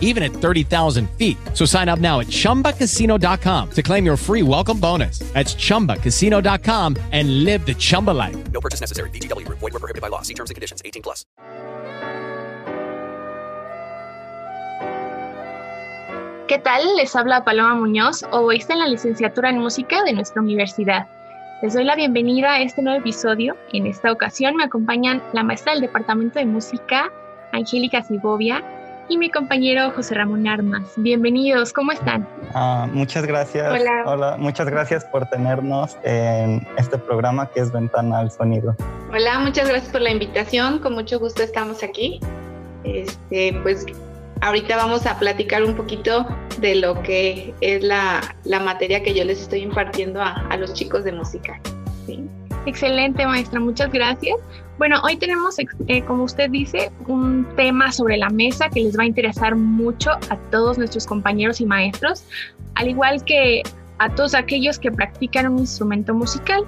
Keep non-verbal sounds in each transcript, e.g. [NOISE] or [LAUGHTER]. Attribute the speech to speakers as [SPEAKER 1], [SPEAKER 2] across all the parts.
[SPEAKER 1] even at 30,000 feet. So sign up now at chumbacasino.com to claim your free welcome bonus. That's chumbacasino.com and live the Chumba life.
[SPEAKER 2] No purchase necessary. VGW Group. Void were prohibited by law. See terms and conditions. 18 plus.
[SPEAKER 3] ¿Qué tal? Les habla Paloma Muñoz, oboísta en la licenciatura en música de nuestra universidad. Les doy la bienvenida a este nuevo episodio. En esta ocasión me acompañan la maestra del Departamento de Música, Angélica Segovia, y mi compañero José Ramón Armas. Bienvenidos, ¿cómo están?
[SPEAKER 4] Ah, muchas gracias.
[SPEAKER 3] Hola.
[SPEAKER 4] Hola, muchas gracias por tenernos en este programa que es Ventana al Sonido.
[SPEAKER 5] Hola, muchas gracias por la invitación. Con mucho gusto estamos aquí. Este, pues ahorita vamos a platicar un poquito de lo que es la, la materia que yo les estoy impartiendo a, a los chicos de música. ¿sí?
[SPEAKER 3] Excelente, maestra, muchas gracias. Bueno, hoy tenemos, eh, como usted dice, un tema sobre la mesa que les va a interesar mucho a todos nuestros compañeros y maestros, al igual que a todos aquellos que practican un instrumento musical.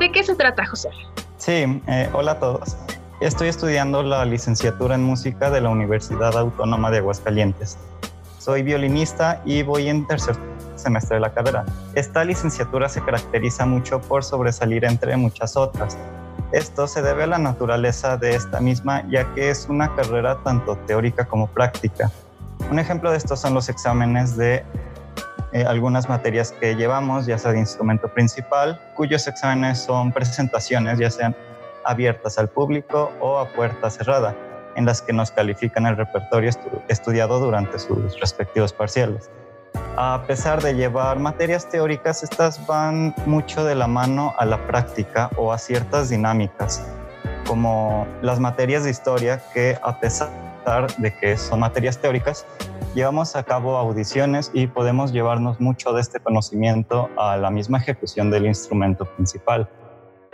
[SPEAKER 3] ¿De qué se trata, José?
[SPEAKER 4] Sí, eh, hola a todos. Estoy estudiando la licenciatura en música de la Universidad Autónoma de Aguascalientes. Soy violinista y voy en tercer semestre de la carrera. Esta licenciatura se caracteriza mucho por sobresalir entre muchas otras. Esto se debe a la naturaleza de esta misma, ya que es una carrera tanto teórica como práctica. Un ejemplo de esto son los exámenes de eh, algunas materias que llevamos, ya sea de instrumento principal, cuyos exámenes son presentaciones, ya sean abiertas al público o a puerta cerrada, en las que nos califican el repertorio estu estudiado durante sus respectivos parciales. A pesar de llevar materias teóricas, estas van mucho de la mano a la práctica o a ciertas dinámicas, como las materias de historia que a pesar de que son materias teóricas, llevamos a cabo audiciones y podemos llevarnos mucho de este conocimiento a la misma ejecución del instrumento principal.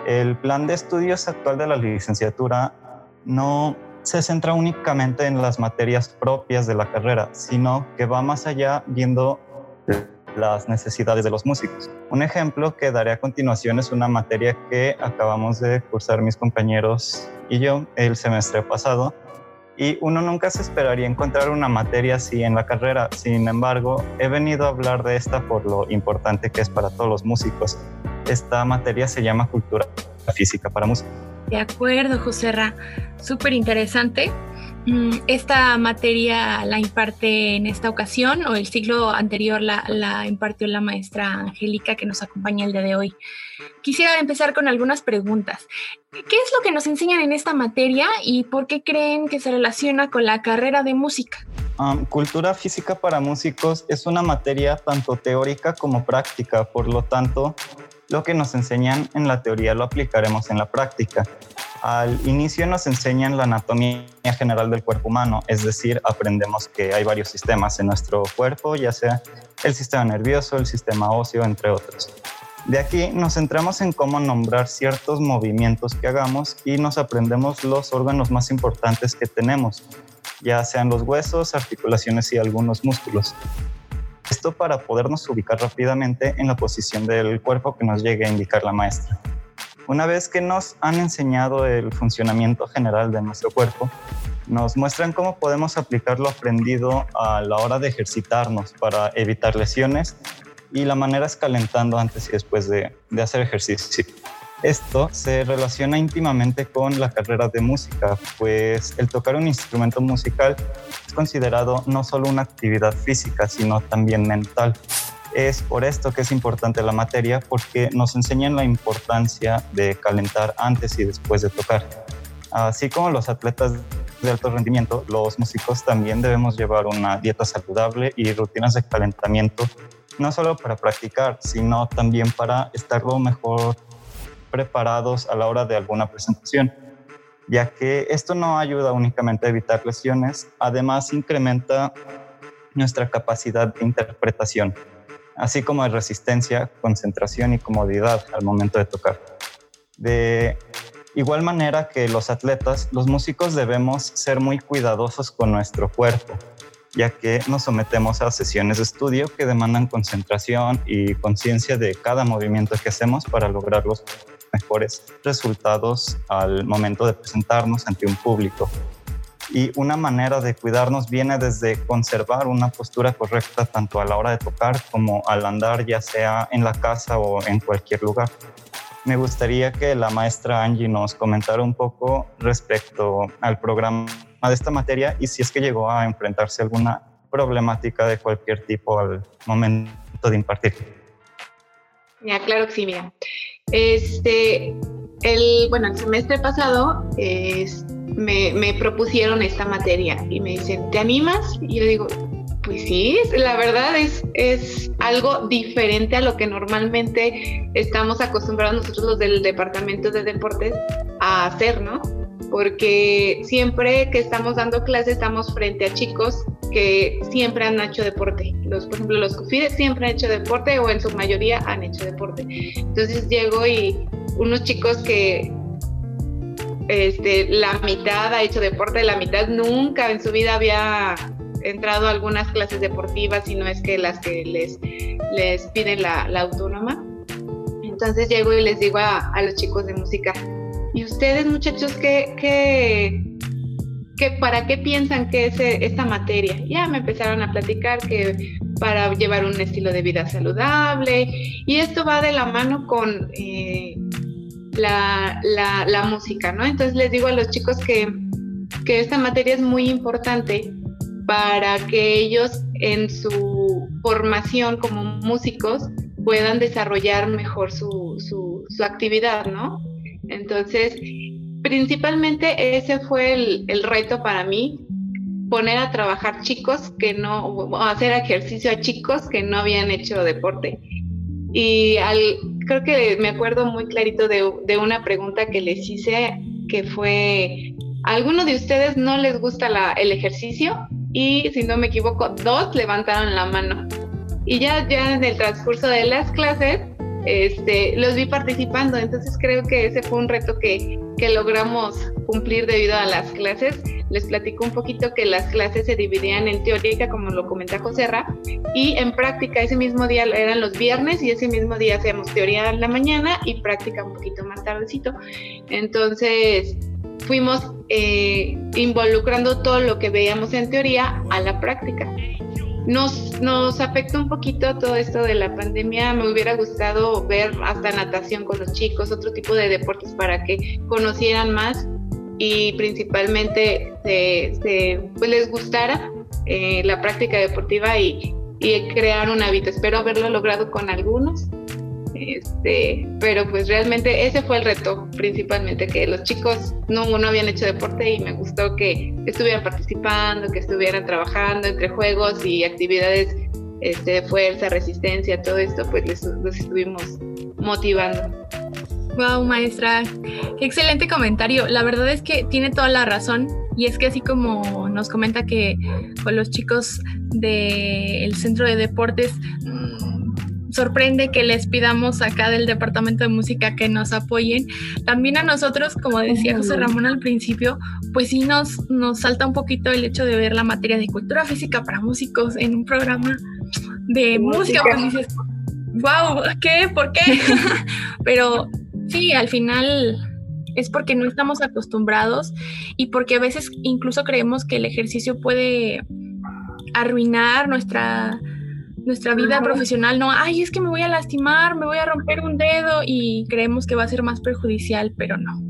[SPEAKER 4] El plan de estudios actual de la licenciatura no se centra únicamente en las materias propias de la carrera, sino que va más allá viendo las necesidades de los músicos. Un ejemplo que daré a continuación es una materia que acabamos de cursar mis compañeros y yo el semestre pasado. Y uno nunca se esperaría encontrar una materia así en la carrera. Sin embargo, he venido a hablar de esta por lo importante que es para todos los músicos. Esta materia se llama Cultura Física para Músicos.
[SPEAKER 3] De acuerdo, José Ra. Súper interesante. Mm, Esta materia la imparte en esta ocasión o el ciclo anterior la, la, impartió la maestra Angélica que nos acompaña el día de hoy. Quisiera empezar con algunas preguntas. ¿Qué es lo que nos enseñan en esta materia y por qué creen que se relaciona con la carrera de música?
[SPEAKER 4] Cultura física para músicos es una materia tanto teórica como práctica, por lo tanto, lo que nos enseñan en la teoría lo aplicaremos en la práctica. Al inicio nos enseñan la anatomía general del cuerpo humano, es decir, aprendemos que hay varios sistemas en nuestro cuerpo, ya sea el sistema nervioso, el sistema óseo, entre otros. De aquí nos centramos en cómo nombrar ciertos movimientos que hagamos y nos aprendemos los órganos más importantes que tenemos, ya sean los huesos, articulaciones y algunos músculos. Esto para podernos ubicar rápidamente en la posición del cuerpo que nos llegue a indicar la maestra. Una vez que nos han enseñado el funcionamiento general de nuestro cuerpo, nos muestran cómo podemos aplicar lo aprendido a la hora de ejercitarnos para evitar lesiones y la manera es calentando antes y después de, de hacer ejercicio. Esto se relaciona íntimamente con la carrera de música, pues el tocar un instrumento musical es considerado no solo una actividad física, sino también mental. Es por esto que es importante la materia, porque nos enseñan la importancia de calentar antes y después de tocar. Así como los atletas de alto rendimiento, los músicos también debemos llevar una dieta saludable y rutinas de calentamiento, no solo para practicar, sino también para estar lo mejor preparados a la hora de alguna presentación, ya que esto no ayuda únicamente a evitar lesiones, además incrementa nuestra capacidad de interpretación, así como de resistencia, concentración y comodidad al momento de tocar. De igual manera que los atletas, los músicos debemos ser muy cuidadosos con nuestro cuerpo, ya que nos sometemos a sesiones de estudio que demandan concentración y conciencia de cada movimiento que hacemos para lograr los mejores resultados al momento de presentarnos ante un público. Y una manera de cuidarnos viene desde conservar una postura correcta tanto a la hora de tocar como al andar, ya sea en la casa o en cualquier lugar. Me gustaría que la maestra Angie nos comentara un poco respecto al programa de esta materia y si es que llegó a enfrentarse alguna problemática de cualquier tipo al momento de impartir.
[SPEAKER 5] Ya, claro que sí, mira. Este, el, bueno, el semestre pasado me, me, propusieron esta materia y me dicen, ¿te animas? Y yo digo, pues sí, la verdad es, es algo diferente a lo que normalmente estamos acostumbrados nosotros los del departamento de deportes a hacer, ¿no? Porque siempre que estamos dando clases estamos frente a chicos que siempre han hecho deporte. Los, por ejemplo, los CUFIDES siempre han hecho deporte o en su mayoría han hecho deporte. Entonces llego y unos chicos que este, la mitad ha hecho deporte, la mitad nunca en su vida había entrado a algunas clases deportivas, y no es que las que les, les piden la, autónoma. Entonces llego y les digo a, a los chicos de música, ¿Y ustedes, muchachos, qué, qué, para qué piensan que es esta materia? Ya me empezaron a platicar que para llevar un estilo de vida saludable y esto va de la mano con eh, la, la, música, ¿no? Entonces les digo a los chicos que, que esta materia es muy importante para que ellos en su formación como músicos puedan desarrollar mejor su, su, su actividad, ¿no? Entonces, principalmente ese fue el, reto para mí, poner a trabajar chicos que no, hacer ejercicio a chicos que no habían hecho deporte. Y al, creo que me acuerdo muy clarito de, una pregunta que les hice, que fue, ¿a alguno de ustedes no les gusta el ejercicio? Y si no me equivoco, dos levantaron la mano. Y ya, ya en el transcurso de las clases, este, los vi participando, entonces creo que ese fue un reto que, que logramos cumplir debido a las clases. Les platico un poquito que las clases se dividían en teórica, como lo comenta José Ra, y en práctica ese mismo día eran los viernes y ese mismo día hacíamos teoría en la mañana y práctica un poquito más tardecito. Entonces fuimos eh, involucrando todo lo que veíamos en teoría a la práctica. Nos, nos afectó un poquito todo esto de la pandemia. Me hubiera gustado ver hasta natación con los chicos, otro tipo de deportes para que conocieran más y principalmente se, pues les gustara eh, la práctica deportiva y, y crear un hábito. Espero haberlo logrado con algunos este, pero pues realmente ese fue el reto principalmente, que los chicos no, no habían hecho deporte y me gustó que estuvieran participando, que estuvieran trabajando entre juegos y actividades este, de fuerza, resistencia, todo esto, pues les, estuvimos motivando.
[SPEAKER 3] Wow, maestra, qué excelente comentario. La verdad es que tiene toda la razón y es que así como nos comenta que con los chicos del centro de deportes sorprende que les pidamos acá del departamento de música que nos apoyen. También a nosotros, como decía José Ramón al principio, pues sí nos, nos salta un poquito el hecho de ver la materia de cultura física para músicos en un programa de música, pues dices, wow, ¿qué? ¿Por qué? [LAUGHS] Pero Sí, al final es porque no estamos acostumbrados y porque a veces incluso creemos que el ejercicio puede arruinar nuestra, nuestra vida profesional. No, ay, es que me voy a lastimar, me voy a romper un dedo y creemos que va a ser más perjudicial, pero no.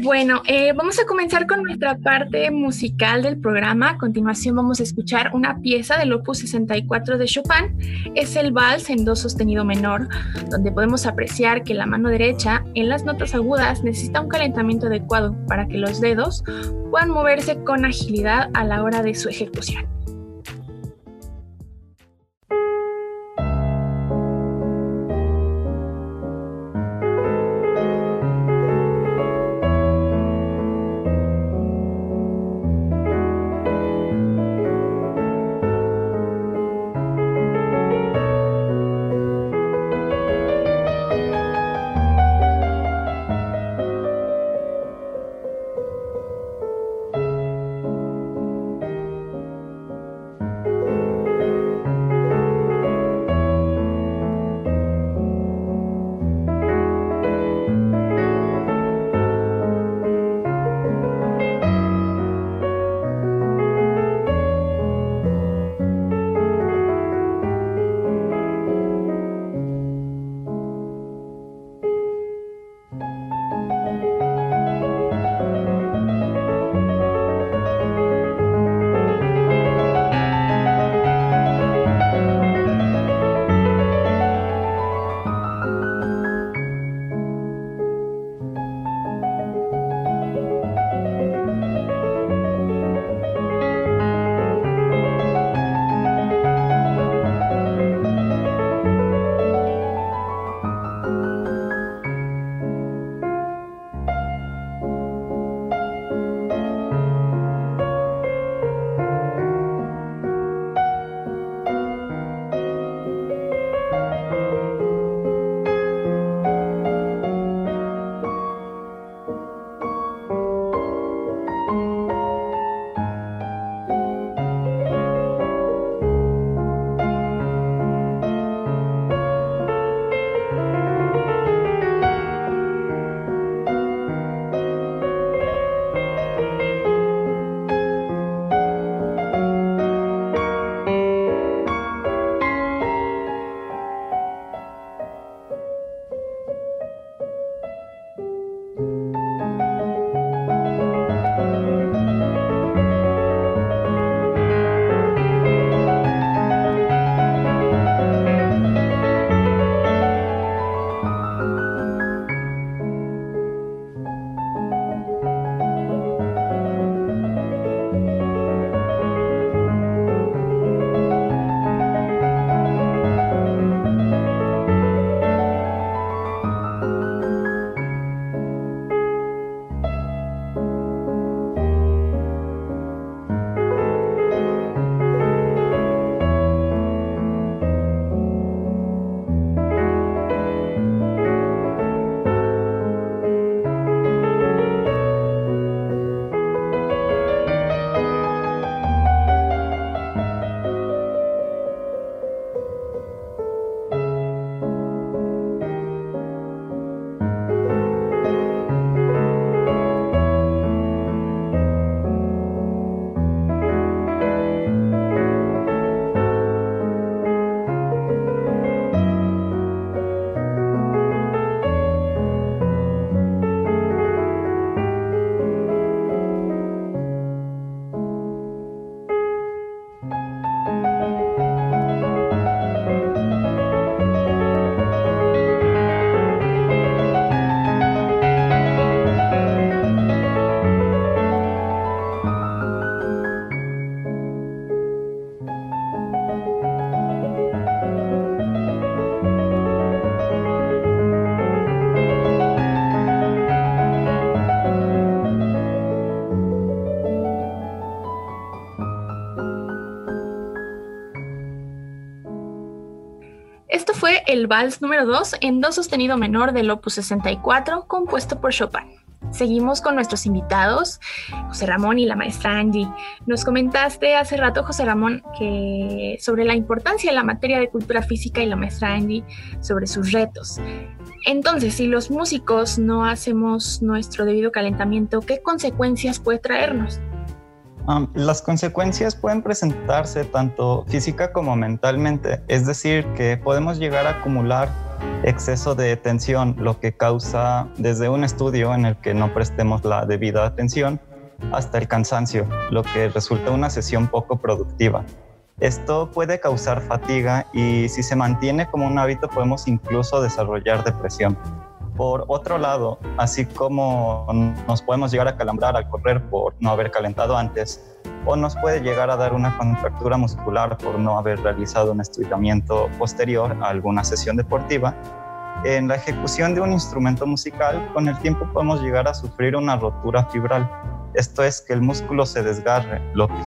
[SPEAKER 3] Bueno, eh, vamos a comenzar con nuestra parte musical del programa. A continuación vamos a escuchar una pieza del Opus 64 de Chopin. Es el vals en do sostenido menor, donde podemos apreciar que la mano derecha en las notas agudas necesita un calentamiento adecuado para que los dedos puedan moverse con agilidad a la hora de su ejecución. El vals número 2 en do sostenido menor del opus 64, compuesto por Chopin. Seguimos con nuestros invitados, José Ramón y la maestra Angie. Nos comentaste hace rato, José Ramón, que sobre la importancia de la materia de cultura física y la maestra Angie sobre sus retos. Entonces, si los músicos no hacemos nuestro debido calentamiento, ¿qué consecuencias puede traernos?
[SPEAKER 4] Las consecuencias pueden presentarse tanto física como mentalmente, es decir, que podemos llegar a acumular exceso de tensión, lo que causa desde un estudio en el que no prestemos la debida atención hasta el cansancio, lo que resulta una sesión poco productiva. Esto puede causar fatiga y si se mantiene como un hábito podemos incluso desarrollar depresión. Por otro lado, así como nos podemos llegar a calambrar al correr por no haber calentado antes, o nos puede llegar a dar una contractura muscular por no haber realizado un estiramiento posterior a alguna sesión deportiva, en la ejecución de un instrumento musical, con el tiempo podemos llegar a sufrir una rotura fibral. Esto es que el músculo se desgarre, lo que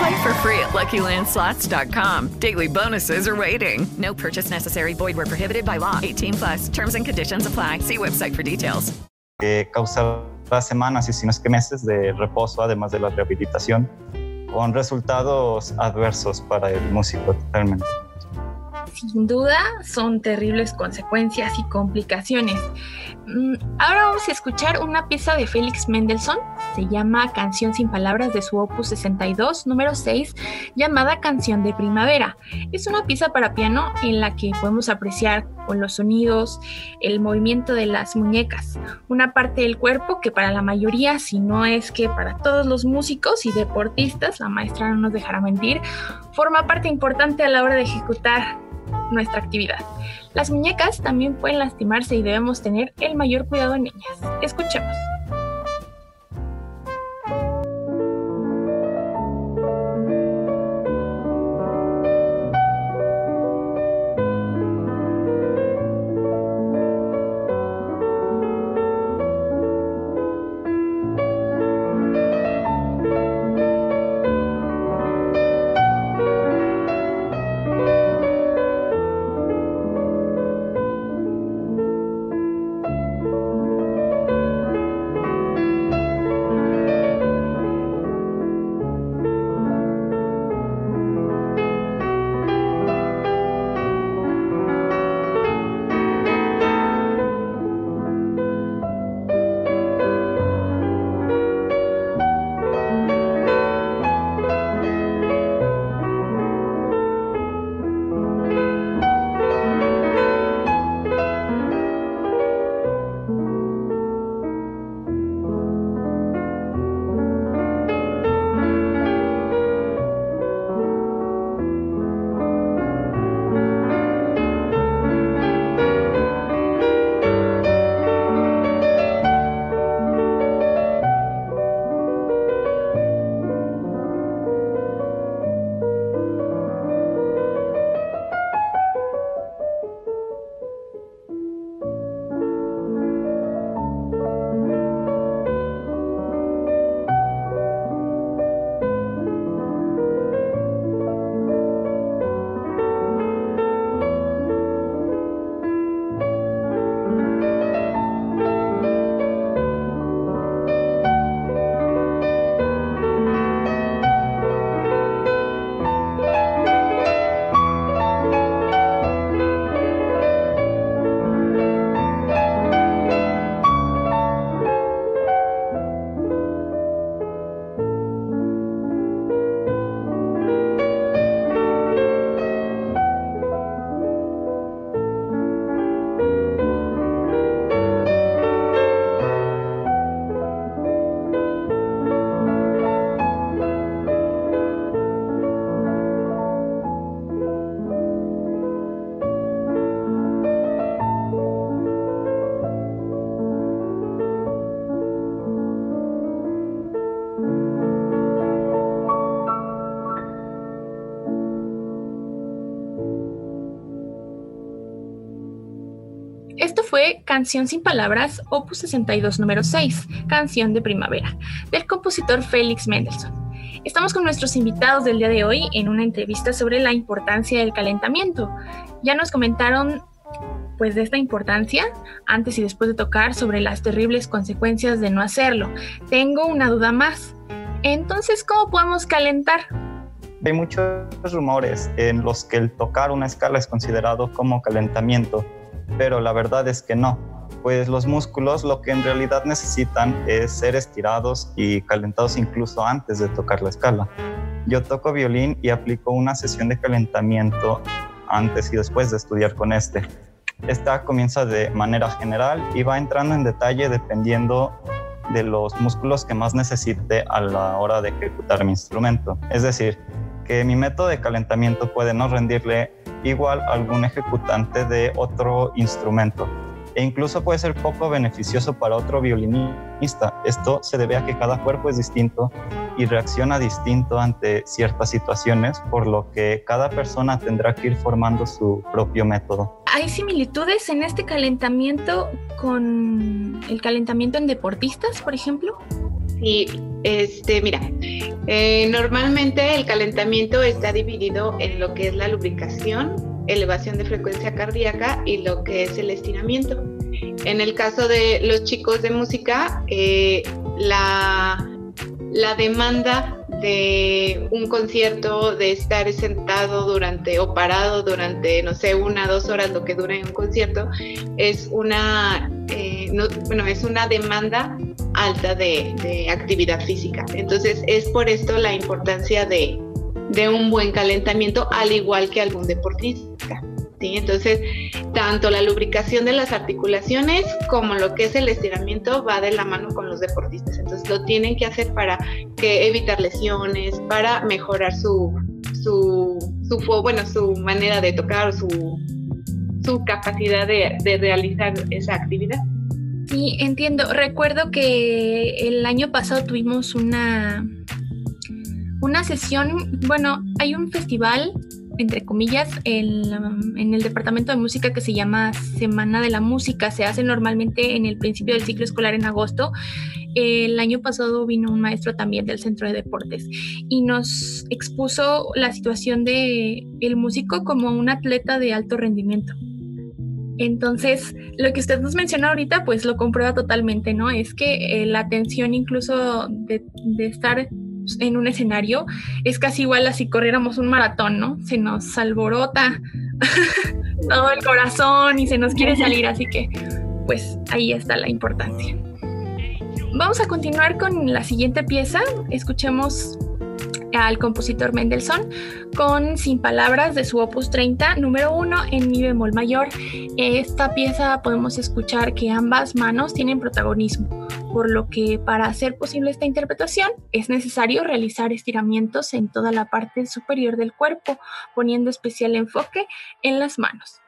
[SPEAKER 6] Play for free at LuckyLandSlots.com. Daily bonuses are waiting. No purchase necessary. Void were prohibited by law. 18 plus. Terms and conditions apply. See website for details.
[SPEAKER 4] Eh, causará semanas y si no es que meses de reposo, además de la rehabilitación, con resultados adversos para el músico totalmente.
[SPEAKER 3] Sin duda son terribles consecuencias y complicaciones. Mm, ahora vamos a escuchar una pieza de Félix Mendelssohn, se llama Canción sin Palabras de su opus 62, número 6, llamada Canción de Primavera. Es una pieza para piano en la que podemos apreciar con los sonidos el movimiento de las muñecas, una parte del cuerpo que para la mayoría, si no es que para todos los músicos y deportistas, la maestra no nos dejará mentir, forma parte importante a la hora de ejecutar nuestra actividad. Las muñecas también pueden lastimarse y debemos tener el mayor cuidado en ellas. Escuchemos. Canción sin Palabras, opus 62, número 6, Canción de Primavera, del compositor Félix Mendelssohn. Estamos con nuestros invitados del día de hoy en una entrevista sobre la importancia del calentamiento. Ya nos comentaron pues de esta importancia antes y después de tocar sobre las terribles consecuencias de no hacerlo. Tengo una duda más. Entonces, ¿cómo podemos calentar?
[SPEAKER 4] Hay muchos rumores en los que el tocar una escala es considerado como calentamiento, pero la verdad es que no, pues los músculos lo que en realidad necesitan es ser estirados y calentados incluso antes de tocar la escala. Yo toco violín y aplico una sesión de calentamiento antes y después de estudiar con este. Esta comienza de manera general y va entrando en detalle dependiendo de los músculos que más necesite a la hora de ejecutar mi instrumento. Es decir, que mi método de calentamiento puede no rendirle igual a algún ejecutante de otro instrumento e incluso puede ser poco beneficioso para otro violinista. Esto se debe a que cada cuerpo es distinto y reacciona distinto ante ciertas situaciones, por lo que cada persona tendrá que ir formando su propio método.
[SPEAKER 3] ¿Hay similitudes en este calentamiento con el calentamiento en deportistas, por ejemplo?
[SPEAKER 5] Sí, este, mira, eh, normalmente el calentamiento está dividido en lo que es la lubricación elevación de frecuencia cardíaca y lo que es el estiramiento. En el caso de los chicos de música, eh, la, la demanda de un concierto, de estar sentado durante o parado durante, no sé, una, dos horas, lo que dura un concierto, es una, eh, bueno, es una demanda alta de, de, actividad física. Entonces, es por esto la importancia de, de un buen calentamiento, al igual que algún deportista. ¿Sí? Entonces, tanto la lubricación de las articulaciones como lo que es el estiramiento va de la mano con los deportistas. Entonces, lo tienen que hacer para que evitar lesiones, para mejorar su, su, su bueno, su manera de tocar su, su capacidad de, de realizar esa actividad.
[SPEAKER 3] Sí, entiendo. Recuerdo que el año pasado tuvimos una una sesión, bueno, hay un festival, entre comillas, en, en, el departamento de música que se llama Semana de la Música. Se hace normalmente en el principio del ciclo escolar en agosto. El año pasado vino un maestro también del Centro de Deportes y nos expuso la situación de el músico como un atleta de alto rendimiento. Entonces, lo que usted nos menciona ahorita, pues lo comprueba totalmente, ¿no? Es que eh, la atención incluso de estar en un escenario es casi igual a si corriéramos un maratón, ¿no? Se nos alborota [LAUGHS] todo el corazón y se nos quiere salir, así que pues ahí está la importancia. Vamos a continuar con la siguiente pieza. Escuchemos al compositor Mendelssohn con Sin Palabras de su opus 30, número 1 en mi bemol mayor. Esta pieza podemos escuchar que ambas manos tienen protagonismo por lo que para hacer posible esta interpretación es necesario realizar estiramientos en toda la parte superior del cuerpo, poniendo especial enfoque en las manos.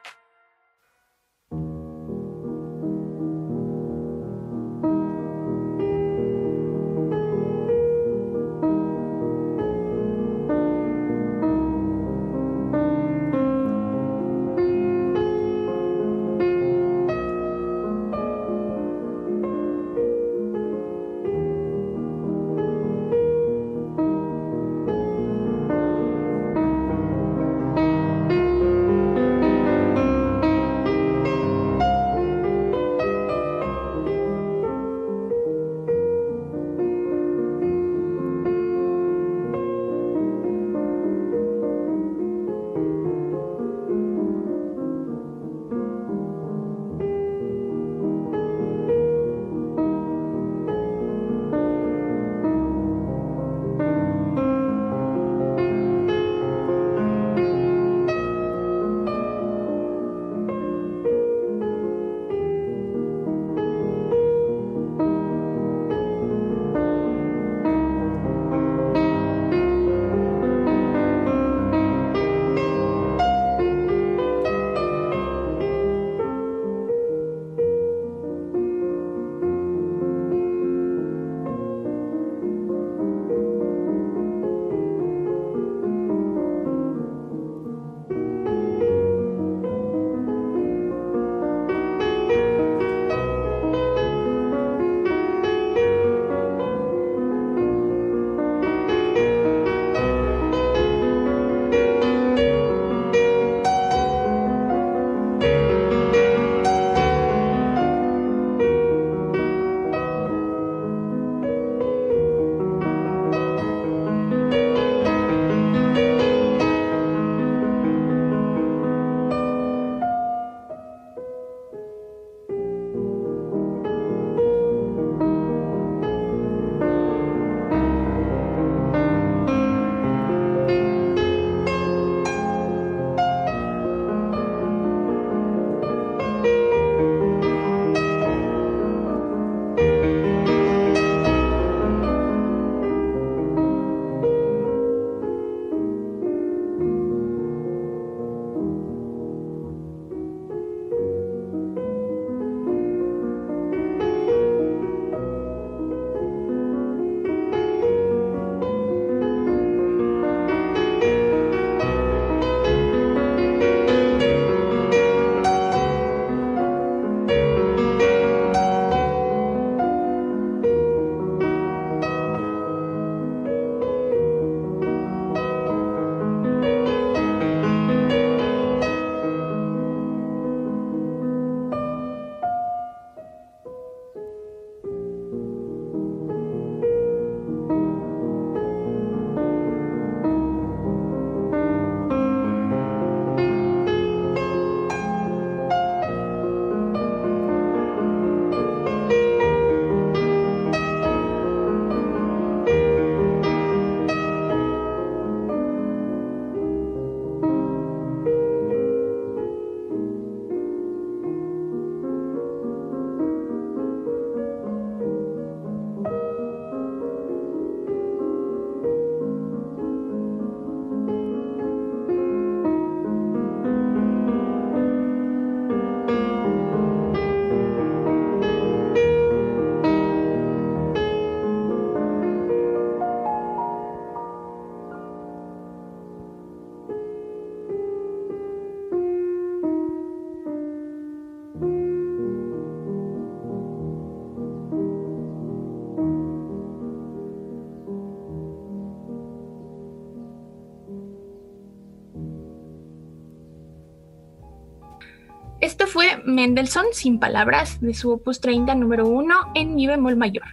[SPEAKER 3] Mendelssohn Sin Palabras de su opus 30 número 1 en mi bemol mayor.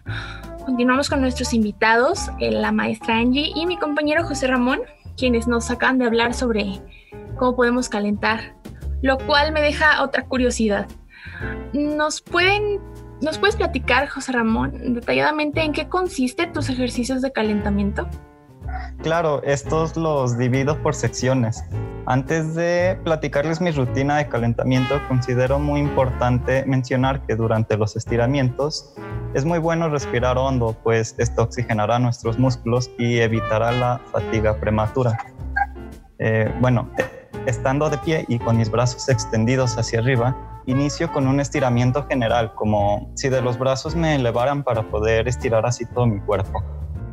[SPEAKER 3] Continuamos con nuestros invitados, eh, la maestra Angie y mi compañero José Ramón, quienes nos acaban de hablar sobre cómo podemos calentar, lo cual me deja otra curiosidad. ¿Nos pueden ¿Nos puedes platicar, José Ramón, detalladamente en qué consiste tus ejercicios de calentamiento?
[SPEAKER 4] Claro, estos los divido por secciones. Antes de platicarles mi rutina de calentamiento, considero muy importante mencionar que durante los estiramientos es muy bueno respirar hondo, pues esto oxigenará nuestros músculos y evitará la fatiga prematura. Eh, bueno, estando de pie y con mis brazos extendidos hacia arriba, inicio con un estiramiento general, como si de los brazos me elevaran para poder estirar así todo mi cuerpo.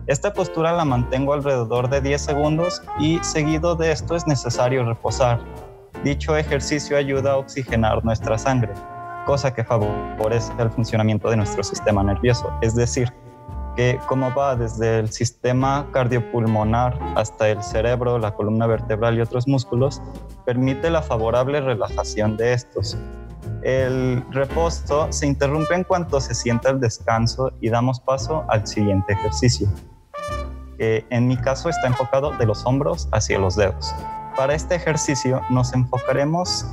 [SPEAKER 4] Esta postura la mantengo alrededor de 10 segundos y seguido de esto es necesario reposar. Dicho ejercicio ayuda a oxigenar nuestra sangre, cosa que favorece el funcionamiento de nuestro sistema nervioso, es decir, que como va desde el sistema cardiopulmonar hasta el cerebro, la columna vertebral y otros músculos, permite la favorable relajación de estos, el reposo se interrumpe en cuanto se sienta el descanso y damos paso al siguiente ejercicio. En mi caso está enfocado de los hombros hacia los dedos. Para este ejercicio nos enfocaremos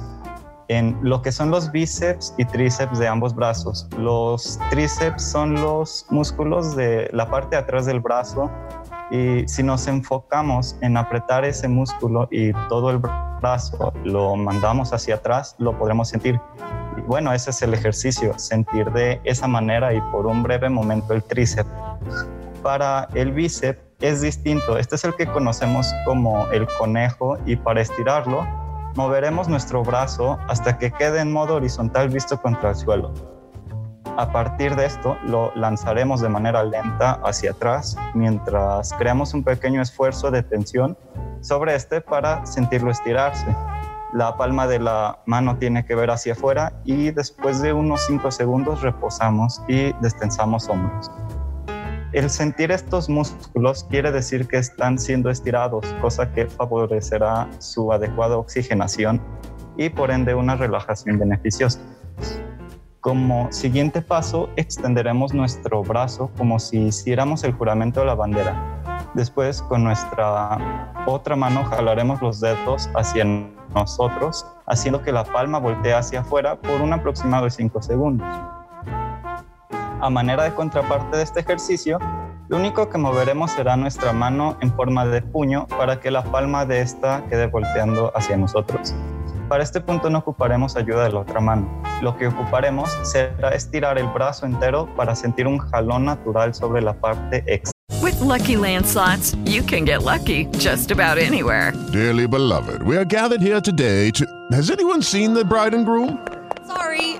[SPEAKER 4] en lo que son los bíceps y tríceps de ambos brazos. Los tríceps son los músculos de la parte de atrás del brazo y si nos enfocamos en apretar ese músculo y todo el brazo lo mandamos hacia atrás, lo podremos sentir bueno, ese es el ejercicio, sentir de esa manera y por un breve momento el tríceps. Para el bíceps es distinto, este es el que conocemos como el conejo y para estirarlo moveremos nuestro brazo hasta que quede en modo horizontal visto contra el suelo. A partir de esto lo lanzaremos de manera lenta hacia atrás mientras creamos un pequeño esfuerzo de tensión sobre este para sentirlo estirarse la palma de la mano tiene que ver hacia afuera y después de unos 5 segundos reposamos y destensamos hombros. El sentir estos músculos quiere decir que están siendo estirados, cosa que favorecerá su adecuada oxigenación y por ende una relajación beneficiosa. Como siguiente paso, extenderemos nuestro brazo como si hiciéramos el juramento de la bandera. Después, con nuestra otra mano, jalaremos los dedos hacia nosotros, haciendo que la palma voltee hacia afuera por un aproximado de 5 segundos. A manera de contraparte de este ejercicio, lo único que moveremos será nuestra mano en forma de puño para que la palma de esta quede volteando hacia nosotros. Para este punto no ocuparemos ayuda de la otra mano. Lo que ocuparemos será estirar el brazo entero para sentir un jalón natural sobre la parte externa.
[SPEAKER 6] With lucky landslots, you can get lucky just about anywhere.
[SPEAKER 7] Dearly beloved, we are gathered here today to. Has anyone seen the bride and groom?
[SPEAKER 8] Sorry,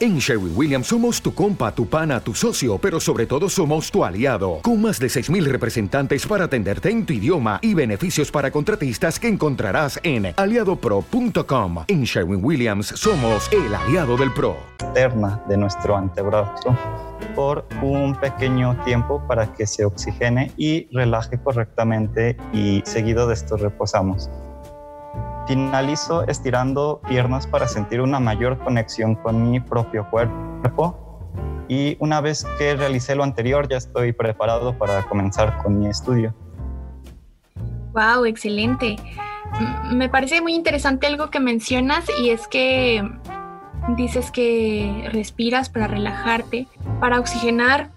[SPEAKER 9] En Sherwin Williams somos tu compa, tu pana, tu socio, pero sobre todo somos tu aliado. Con más de 6.000 representantes para atenderte en tu idioma y beneficios para contratistas que encontrarás en aliadopro.com. En Sherwin Williams somos el aliado del PRO.
[SPEAKER 4] Externa de nuestro antebrazo por un pequeño tiempo para que se oxigene y relaje correctamente y seguido de esto reposamos. Finalizo estirando piernas para sentir una mayor conexión con mi propio cuerpo y una vez que realicé lo anterior ya estoy preparado para comenzar con mi estudio.
[SPEAKER 3] Wow, excelente. Me parece muy interesante algo que mencionas y es que dices que respiras para relajarte, para oxigenar.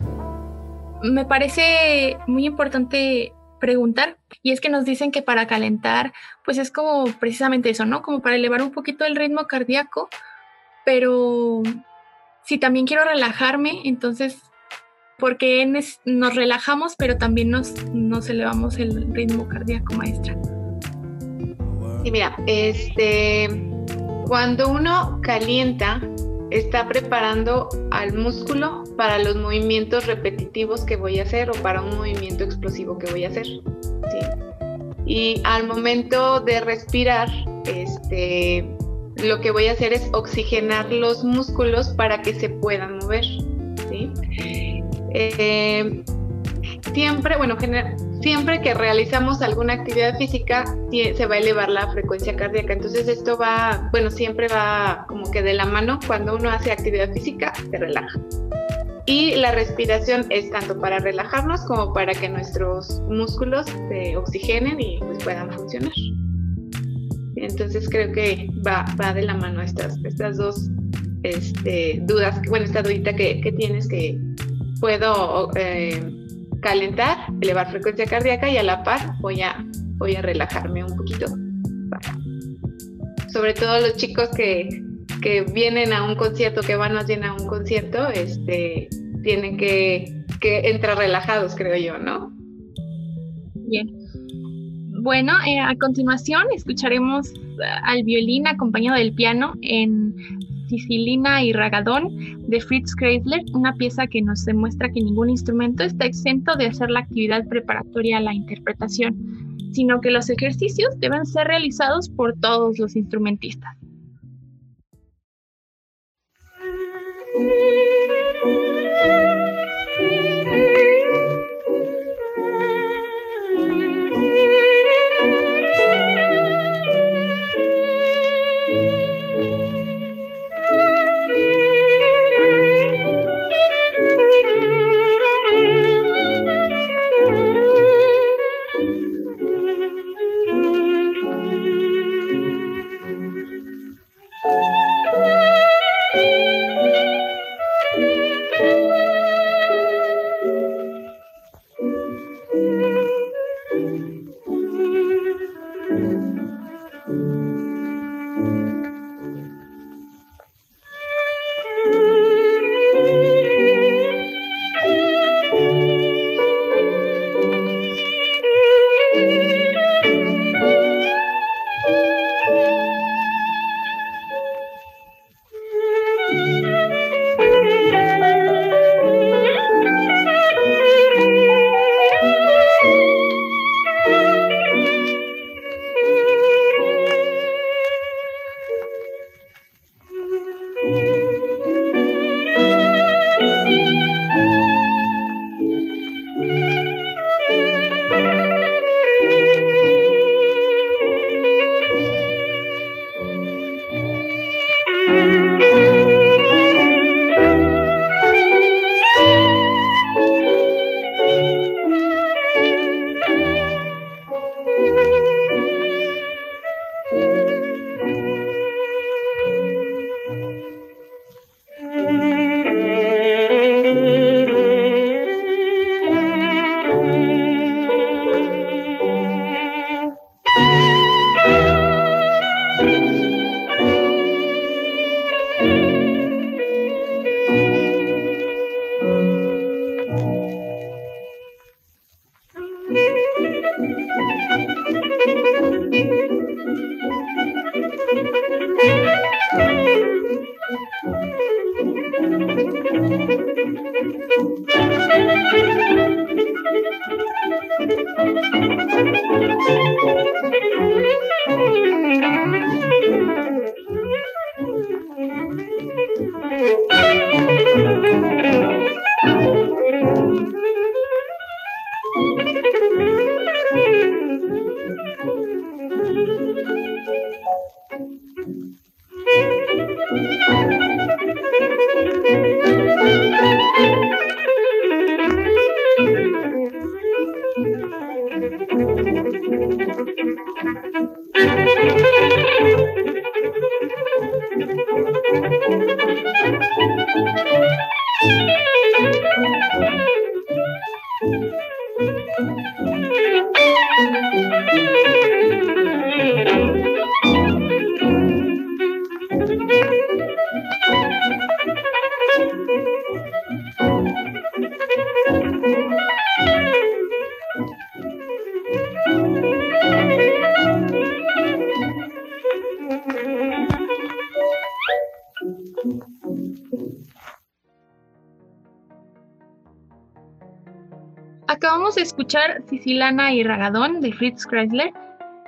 [SPEAKER 3] Me parece muy importante preguntar y es que nos dicen que para calentar pues es como precisamente eso, ¿no? Como para elevar un poquito el ritmo cardíaco, pero si también quiero relajarme, entonces porque nos relajamos pero también nos, nos elevamos el ritmo cardíaco, maestra.
[SPEAKER 5] Sí, mira, este cuando uno calienta, está preparando al músculo para los movimientos repetitivos que voy a hacer o para un movimiento explosivo que voy a hacer. Y al momento de respirar, este, lo que voy a hacer es oxigenar los músculos para que se puedan mover. ¿sí? Eh, siempre, bueno, siempre que realizamos alguna actividad física, se va a elevar la frecuencia cardíaca. Entonces esto va, bueno, siempre va como que de la mano. Cuando uno hace actividad física, se relaja. Y la respiración es tanto para relajarnos como para que nuestros músculos se oxigenen y pues, puedan funcionar. Entonces creo que va, va de la mano estas, estas dos este, dudas, bueno, esta dudita que, que tienes que puedo eh, calentar, elevar frecuencia cardíaca y a la par voy a, voy a relajarme un poquito. Sobre todo los chicos que, que vienen a un concierto, que van más bien a un concierto, este, tienen que, que entrar relajados, creo yo, ¿no?
[SPEAKER 3] Bien. Bueno, eh, a continuación escucharemos al violín acompañado del piano en Tisilina y Ragadón de Fritz Kreisler, una pieza que nos demuestra que ningún instrumento está exento de hacer la actividad preparatoria a la interpretación, sino que los ejercicios deben ser realizados por todos los instrumentistas. Sicilana y Ragadón de Fritz Kreisler.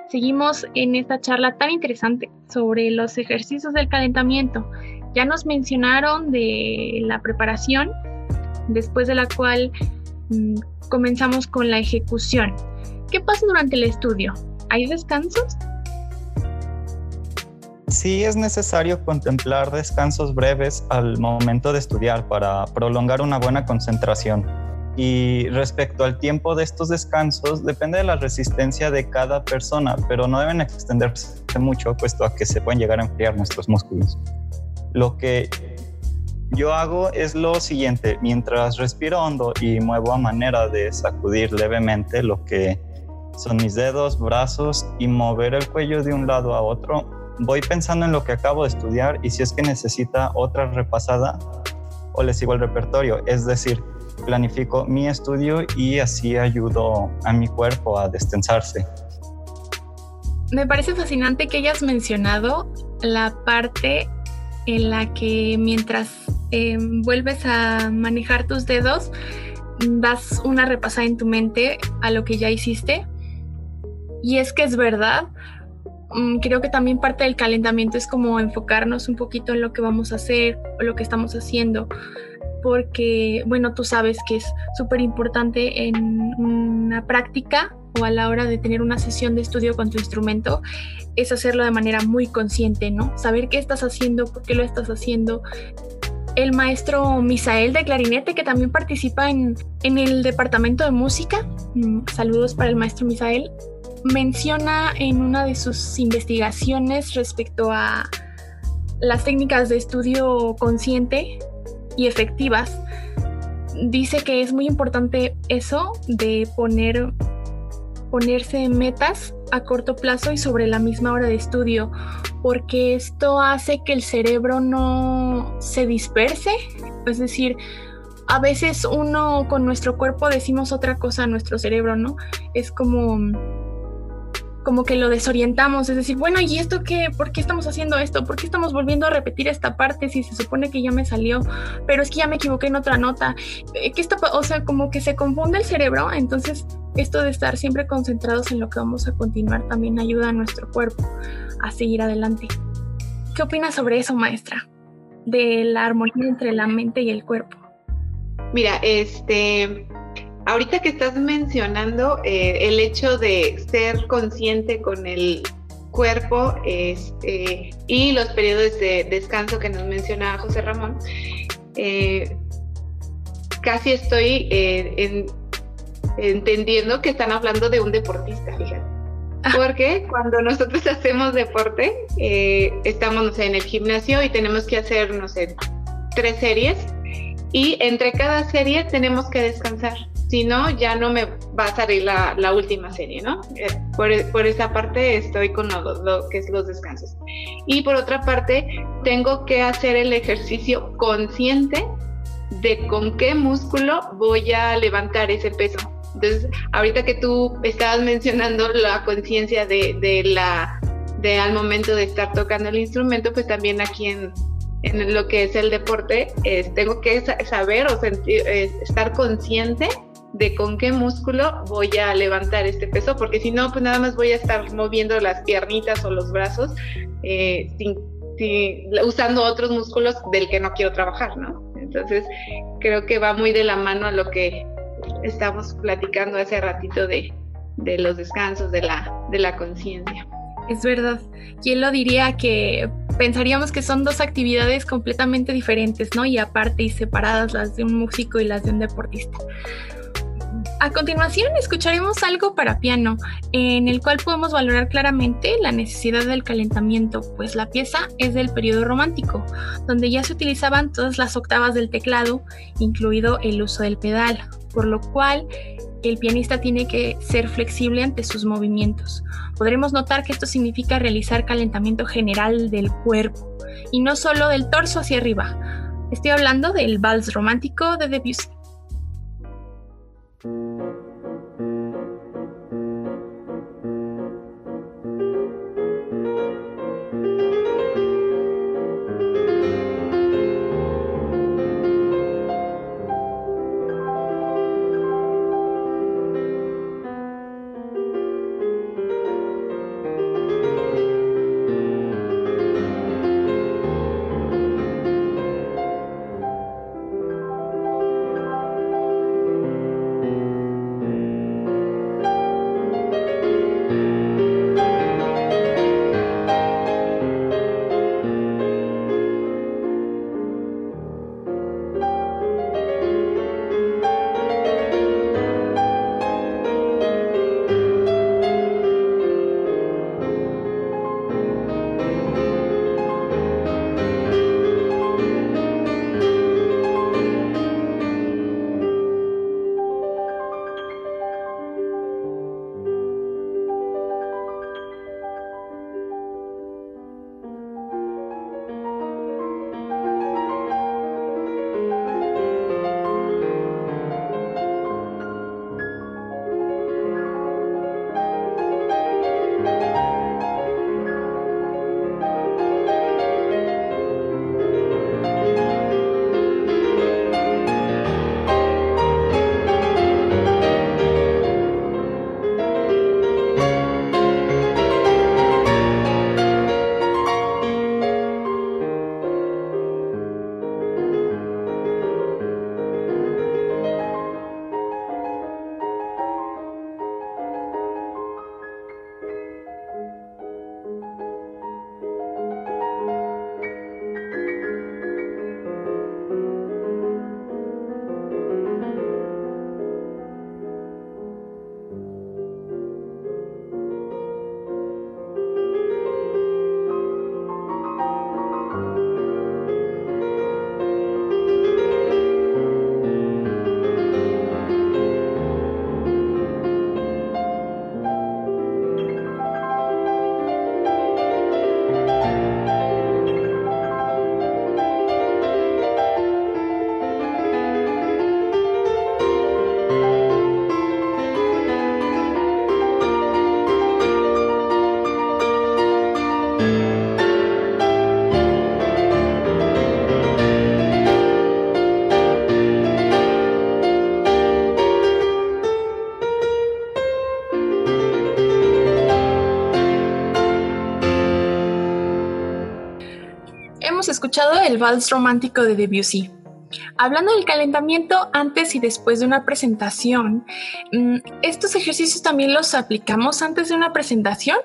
[SPEAKER 3] Seguimos en esta charla tan interesante sobre los ejercicios del calentamiento. Ya nos mencionaron de la preparación, después de la cual mm, comenzamos con la ejecución. ¿Qué pasa durante el estudio? ¿Hay descansos?
[SPEAKER 4] Sí es necesario contemplar descansos breves al momento de estudiar para prolongar una buena concentración. Y respecto al tiempo de estos descansos, depende de la resistencia de cada persona, pero no deben extenderse mucho, puesto a que se pueden llegar a enfriar nuestros músculos. Lo que yo hago es lo siguiente, mientras respiro hondo y muevo a manera de sacudir levemente lo que son mis dedos, brazos y mover el cuello de un lado a otro, voy pensando en lo que acabo de estudiar y si es que necesita otra repasada o le sigo el repertorio. Es decir, planifico mi estudio y así ayudo a mi cuerpo a destensarse.
[SPEAKER 3] Me parece fascinante que hayas mencionado la parte en la que mientras em, vuelves a manejar tus dedos, das una repasada en tu mente a lo que ya hiciste. Y es que es verdad, Mm, creo que también parte del calentamiento es como enfocarnos un poquito en lo que vamos a hacer o lo que estamos haciendo, porque, bueno, tú sabes que es súper importante en una práctica o a la hora de tener una sesión de estudio con tu instrumento, es hacerlo de manera muy consciente, ¿no? Saber qué estás haciendo, por qué lo estás haciendo. El maestro Misael de clarinete, que también participa en, en el departamento de música, mm, saludos para el maestro Misael, menciona en una de sus investigaciones respecto a las técnicas de estudio consciente y efectivas, dice que es muy importante eso de poner ponerse metas a corto plazo y sobre la misma hora de estudio, porque esto hace que el cerebro no se disperse, es decir, a veces uno con nuestro cuerpo decimos otra cosa a nuestro cerebro, ¿no? Es como como que lo desorientamos, es decir, bueno, ¿y esto qué? ¿Por qué estamos haciendo esto? ¿Por qué estamos volviendo a repetir esta parte si se supone que ya me salió? Pero es que ya me equivoqué en otra nota. Eh, ¿Qué está, o sea, como que se confunde el cerebro, entonces esto de estar siempre concentrados en lo que vamos a continuar también ayuda a nuestro cuerpo a seguir adelante. ¿Qué opinas sobre eso, maestra? De la armonía entre la mente y el cuerpo.
[SPEAKER 5] Mira, este, ahorita que estás mencionando eh, el hecho de ser consciente con el cuerpo este, y los periodos de descanso que nos mencionaba José Ramón, eh, casi estoy eh, entendiendo que están hablando de un deportista, fíjate. Ah. Porque cuando nosotros [LAUGHS] hacemos deporte, estamos en el gimnasio y tenemos que hacer, no sé, tres series y entre cada serie tenemos que descansar si no, ya no me va a salir la, última serie, ¿no? Eh, por, esa parte estoy con lo, que es los descansos. Y por otra parte, tengo que hacer el ejercicio consciente de con qué músculo voy a levantar ese peso. Entonces, ahorita que tú estabas mencionando la conciencia de, la de al momento de estar tocando el instrumento, pues también aquí en, en lo que es el deporte, tengo que saber o sentir, estar consciente de con qué músculo voy a levantar este peso, porque si no, pues nada más voy a estar moviendo las piernitas o los brazos eh, usando otros músculos del que no quiero trabajar, ¿no? Entonces, creo que va muy de la mano a lo que estamos platicando hace ratito de, de los descansos, de la, de la conciencia.
[SPEAKER 3] Es verdad. ¿Quién lo diría que pensaríamos que son dos actividades completamente diferentes, ¿no? Y aparte y separadas las de un músico y las de un deportista. A continuación escucharemos algo para piano, en el cual podemos valorar claramente la necesidad del calentamiento, pues la pieza es del periodo romántico, donde ya se utilizaban todas las octavas del teclado, incluido el uso del pedal, por lo cual el pianista tiene que ser flexible ante sus movimientos. Podremos notar que esto significa realizar calentamiento general del cuerpo y no solo del torso hacia arriba. Estoy hablando del vals romántico de Debussy. Escuchado el vals romántico de Debussy. Hablando del calentamiento antes y después de una presentación, mm, ¿estos ejercicios también los aplicamos antes de una presentación?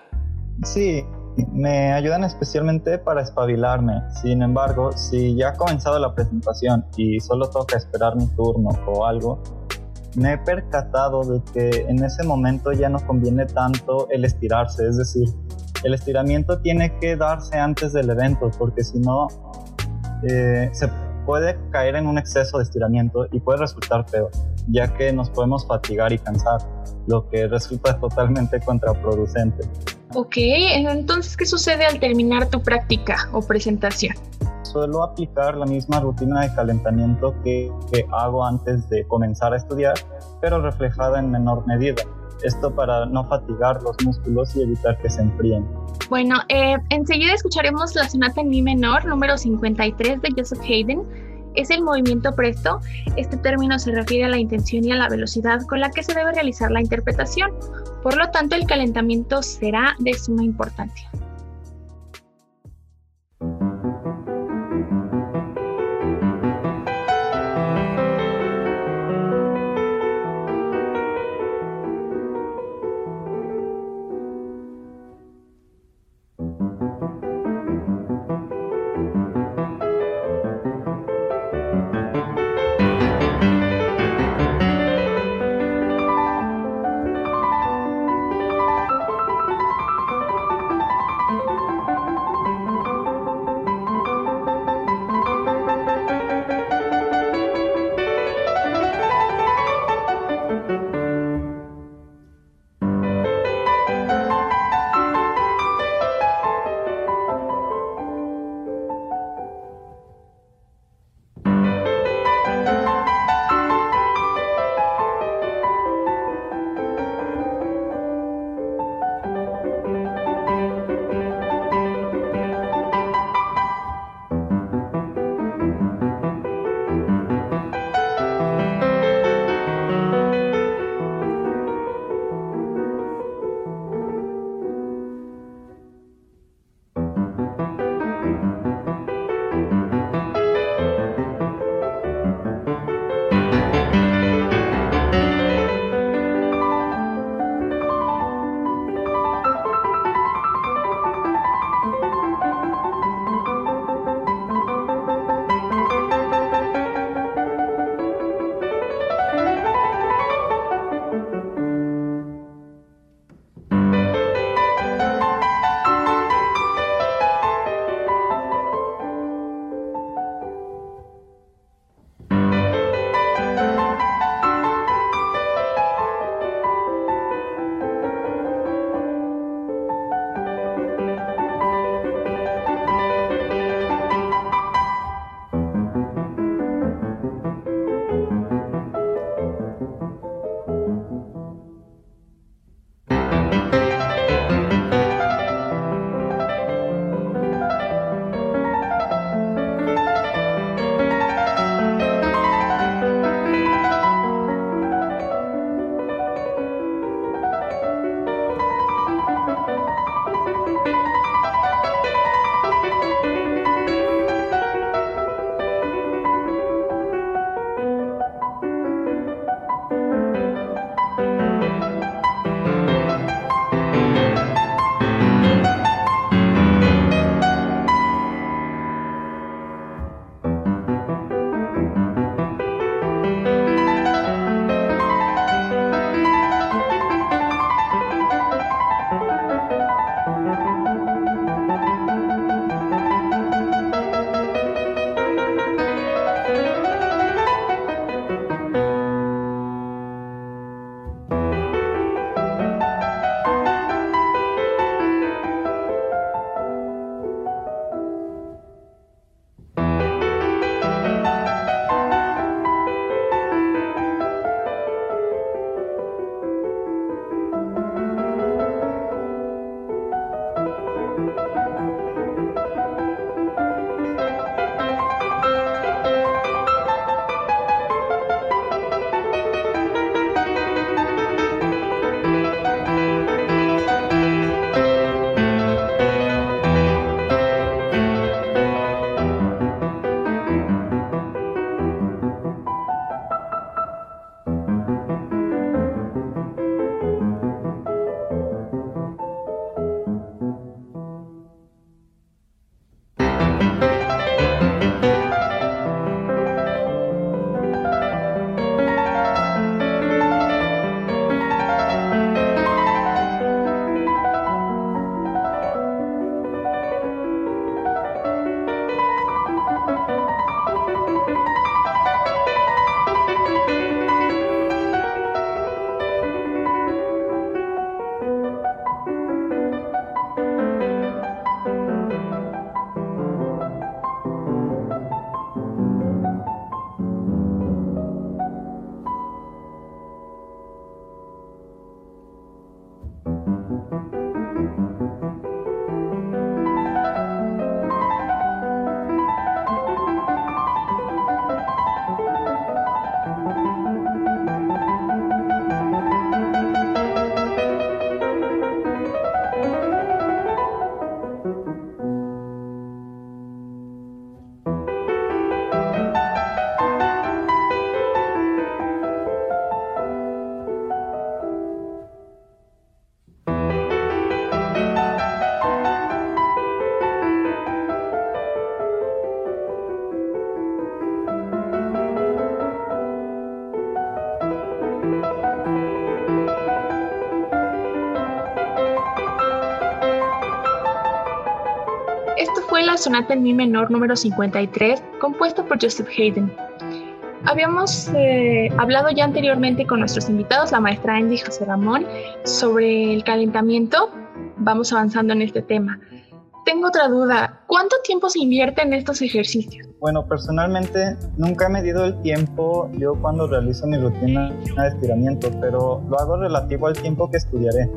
[SPEAKER 4] Sí, me ayudan especialmente para espabilarme. Sin embargo, si ya ha comenzado la presentación y solo toca esperar mi turno o algo, me he percatado de que en ese momento ya no conviene tanto el estirarse, es decir, el estiramiento tiene que darse antes del evento porque si no eh, se puede caer en un exceso de estiramiento y puede resultar peor, ya que nos podemos fatigar y cansar, lo que resulta [LAUGHS] totalmente contraproducente.
[SPEAKER 3] Ok, entonces, ¿qué sucede al terminar tu práctica o presentación?
[SPEAKER 4] Suelo aplicar la misma rutina de calentamiento que, que hago antes de comenzar a estudiar, pero reflejada en menor medida. Esto para no fatigar los músculos y evitar que se enfríen.
[SPEAKER 3] Bueno, eh, enseguida escucharemos la sonata en mi menor número 53 de Joseph Haydn. Es el movimiento presto. Este término se refiere a la intención y a la velocidad con la que se debe realizar la interpretación. Por lo tanto, el calentamiento será de suma importancia. Sonata en mi menor número 53, compuesta por Joseph Haydn. Habíamos eh, hablado ya anteriormente con nuestros invitados, la maestra Angie José Ramón, sobre el calentamiento. Vamos avanzando en este tema. Tengo otra duda. ¿Cuánto tiempo se invierte en estos ejercicios?
[SPEAKER 4] Bueno, personalmente nunca he medido el tiempo yo cuando realizo mi rutina de estiramiento, pero lo hago relativo al tiempo que estudiaré.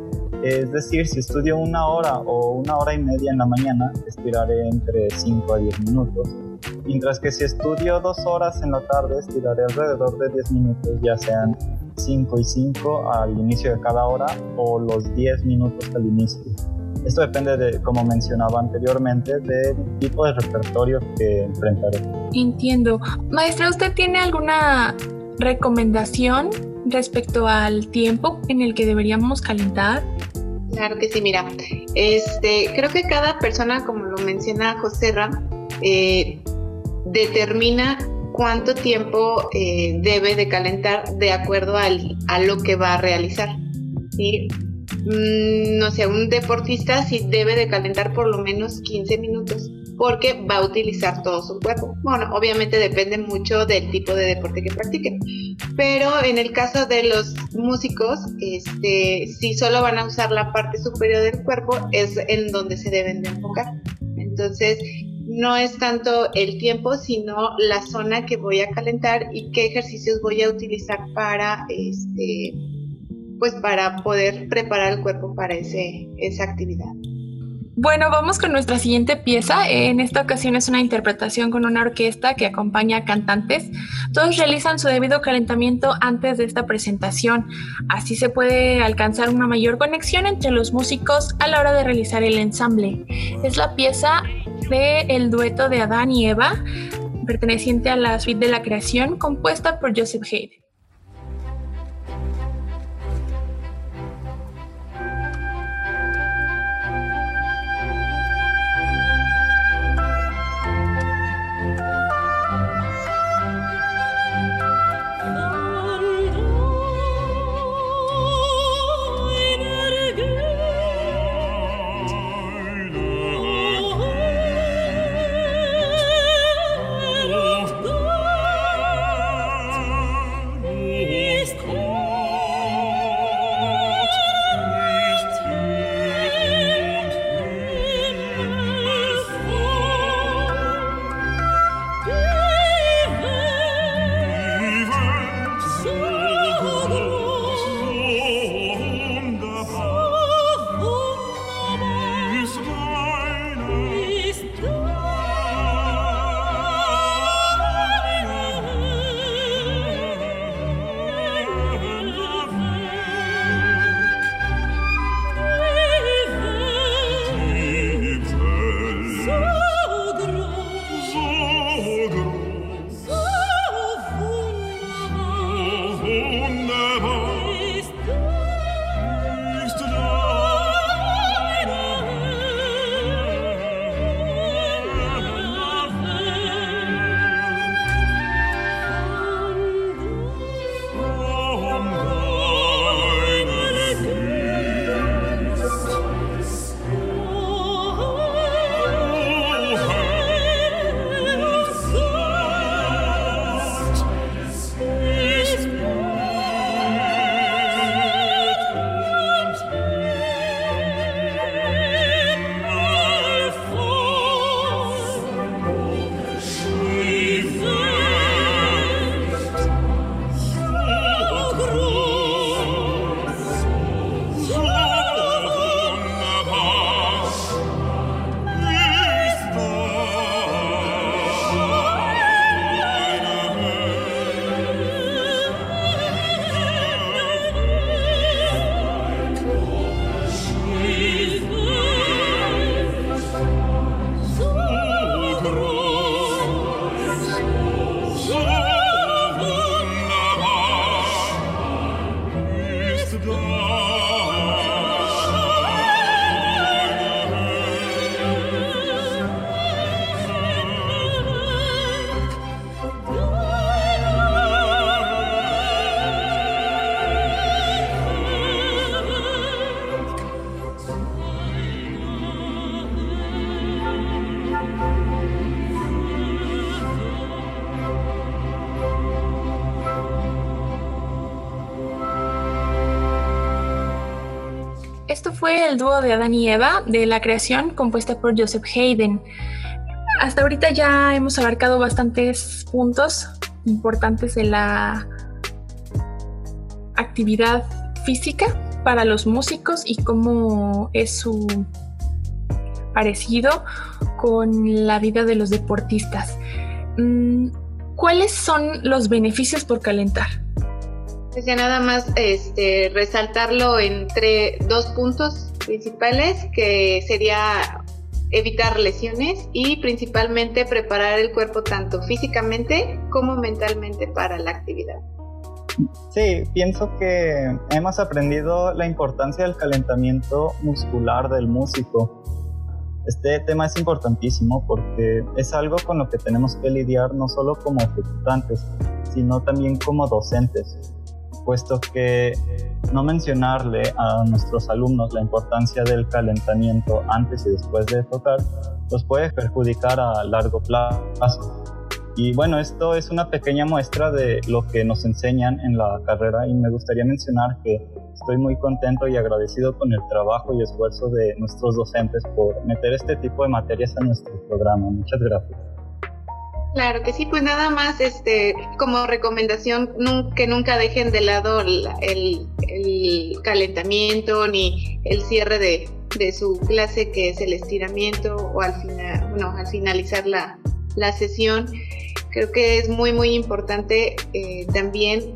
[SPEAKER 4] Es decir, si estudio una hora o una hora y media en la mañana, estiraré entre 5 a 10 minutos. Mientras que si estudio dos horas en la tarde, estiraré alrededor de 10 minutos, ya sean 5 y 5 al inicio de cada hora o los 10 minutos al inicio. Esto depende de, como mencionaba anteriormente, del tipo de repertorio que enfrentaré.
[SPEAKER 3] Entiendo. Maestra, ¿usted tiene alguna recomendación respecto al tiempo en el que deberíamos calentar?
[SPEAKER 5] Claro que sí, mira, este, creo que cada persona, como lo menciona José Ram, eh, determina cuánto tiempo eh, debe de calentar de acuerdo al, a lo que va a realizar. ¿sí? Mm, no sé, un deportista sí debe de calentar por lo menos 15 minutos porque va a utilizar todo su cuerpo. Bueno, obviamente depende mucho del tipo de deporte que practique, pero en el caso de los músicos, este, si solo van a usar la parte superior del cuerpo, es en donde se deben de enfocar. Entonces, no es tanto el tiempo, sino la zona que voy a calentar y qué ejercicios voy a utilizar para este pues para poder preparar el cuerpo para ese, esa actividad.
[SPEAKER 3] Bueno, vamos con nuestra siguiente pieza. En esta ocasión es una interpretación con una orquesta que acompaña a cantantes. Todos realizan su debido calentamiento antes de esta presentación. Así se puede alcanzar una mayor conexión entre los músicos a la hora de realizar el ensamble. Es la pieza de el dueto de Adán y Eva, perteneciente a la suite de la creación, compuesta por Joseph Haydn. Fue el dúo de Adán y Eva de la creación compuesta por Joseph Haydn. Hasta ahorita ya hemos abarcado bastantes puntos importantes de la actividad física para los músicos y cómo es su parecido con la vida de los deportistas. Mm, ¿Cuáles son los beneficios por calentar?
[SPEAKER 5] Pues nada más este, resaltarlo entre dos puntos principales, que sería evitar lesiones y principalmente preparar el cuerpo tanto físicamente como mentalmente para la actividad.
[SPEAKER 4] Sí, pienso que hemos aprendido la importancia del calentamiento muscular del músico. Este tema es importantísimo porque es algo con lo que tenemos que lidiar no solo como ejecutantes, sino también como docentes, puesto que no mencionarle a nuestros alumnos la importancia del calentamiento antes y después de tocar, los puede perjudicar a largo plazo. Y bueno, esto es una pequeña muestra de lo que nos enseñan en la carrera y me gustaría mencionar que estoy muy contento y agradecido con el trabajo y esfuerzo de nuestros docentes por meter este tipo de materias a nuestro programa. Muchas gracias.
[SPEAKER 5] Claro que sí, pues nada más este como recomendación que nunca dejen de lado el, calentamiento ni el cierre de, su clase que es el estiramiento o al final, bueno, al finalizar la, sesión. Creo que es muy muy importante eh, también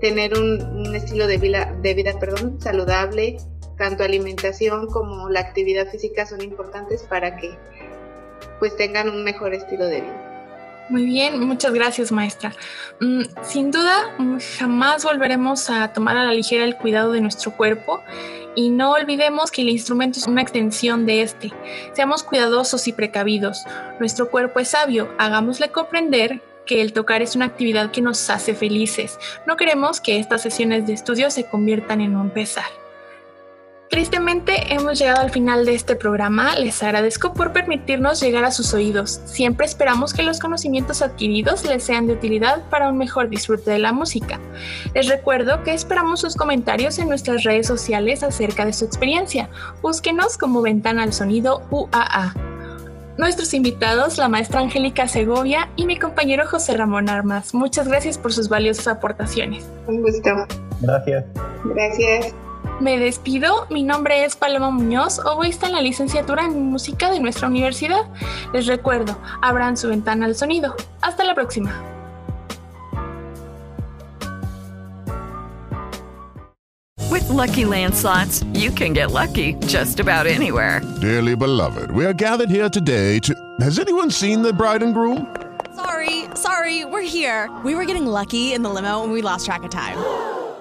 [SPEAKER 5] tener un, un, estilo de vida, de vida perdón, saludable, tanto alimentación como la actividad física son importantes para que pues tengan un mejor estilo de vida.
[SPEAKER 3] Muy bien, muchas gracias maestra. Mm, sin duda, jamás volveremos a tomar a la ligera el cuidado de nuestro cuerpo y no olvidemos que el instrumento es una extensión de este. Seamos cuidadosos y precavidos. Nuestro cuerpo es sabio, hagámosle comprender que el tocar es una actividad que nos hace felices. No queremos que estas sesiones de estudio se conviertan en un pesar. Tristemente hemos llegado al final de este programa. Les agradezco por permitirnos llegar a sus oídos. Siempre esperamos que los conocimientos adquiridos les sean de utilidad para un mejor disfrute de la música. Les recuerdo que esperamos sus comentarios en nuestras redes sociales acerca de su experiencia. Búsquenos como Ventana al Sonido UAA. Nuestros invitados, la maestra Angélica Segovia y mi compañero José Ramón Armas. Muchas gracias por sus valiosas aportaciones.
[SPEAKER 5] Un gusto.
[SPEAKER 4] Gracias.
[SPEAKER 5] Gracias.
[SPEAKER 3] Me despido, mi nombre es Paloma Muñoz, oboísta en la licenciatura en música de nuestra universidad. Les recuerdo, abran su ventana al sonido. Hasta la próxima.
[SPEAKER 6] With lucky landslots, you can get lucky just about anywhere.
[SPEAKER 7] Dearly beloved, we are gathered here today to. Has anyone seen the bride and groom?
[SPEAKER 8] Sorry, sorry, we're here. We were getting lucky in the limo and we lost track of time.